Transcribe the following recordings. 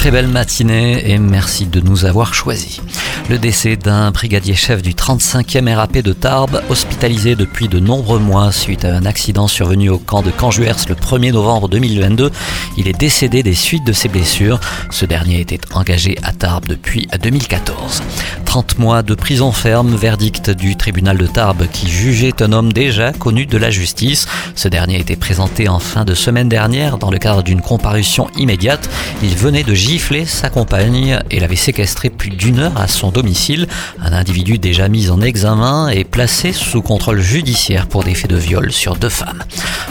Très belle matinée et merci de nous avoir choisis. Le décès d'un brigadier chef du 35e RAP de Tarbes, hospitalisé depuis de nombreux mois suite à un accident survenu au camp de Canjuers le 1er novembre 2022. Il est décédé des suites de ses blessures. Ce dernier était engagé à Tarbes depuis 2014. 30 mois de prison ferme, verdict du tribunal de Tarbes qui jugeait un homme déjà connu de la justice. Ce dernier était présenté en fin de semaine dernière dans le cadre d'une comparution immédiate. Il venait de gifler sa compagne et l'avait séquestré plus d'une heure à son domicile. Un individu déjà mis en examen et placé sous contrôle judiciaire pour des faits de viol sur deux femmes.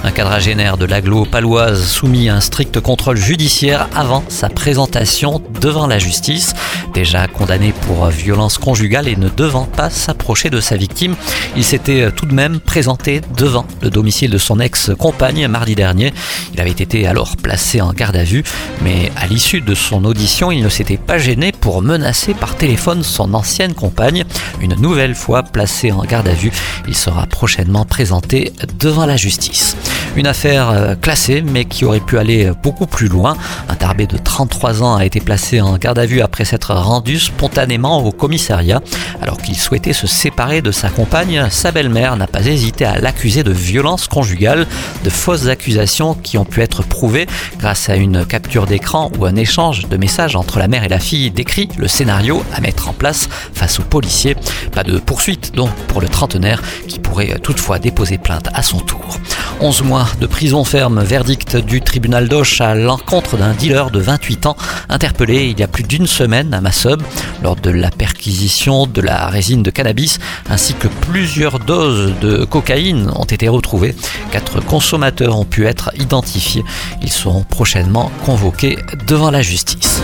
Un quadragénaire de l'aglo paloise soumis à un strict contrôle judiciaire avant sa présentation devant la justice. Déjà condamné pour violence conjugale et ne devant pas s'approcher de sa victime, il s'était tout de même présenté devant le domicile de son ex-compagne mardi dernier. Il avait été alors placé en garde à vue, mais à l'issue de son audition, il ne s'était pas gêné pour menacer par téléphone son ancienne compagne. Une nouvelle fois placé en garde à vue, il sera prochainement présenté devant la justice. Une affaire euh, classée mais qui aurait pu aller beaucoup plus loin. Un tarbé de 33 ans a été placé en garde à vue après s'être rendu spontanément au commissariat. Alors qu'il souhaitait se séparer de sa compagne, sa belle-mère n'a pas hésité à l'accuser de violence conjugale, de fausses accusations qui ont pu être prouvées grâce à une capture d'écran ou un échange de messages entre la mère et la fille décrit le scénario à mettre en place face aux policiers. Pas de poursuite donc pour le trentenaire qui pourrait toutefois déposer plainte à son tour. 11 mois de prison ferme, verdict du tribunal d'Auch à l'encontre d'un dealer de 28 ans interpellé il y a plus d'une semaine à Massob lors de la perquisition de la résine de cannabis ainsi que plusieurs doses de cocaïne ont été retrouvées. Quatre consommateurs ont pu être identifiés. Ils seront prochainement convoqués devant la justice.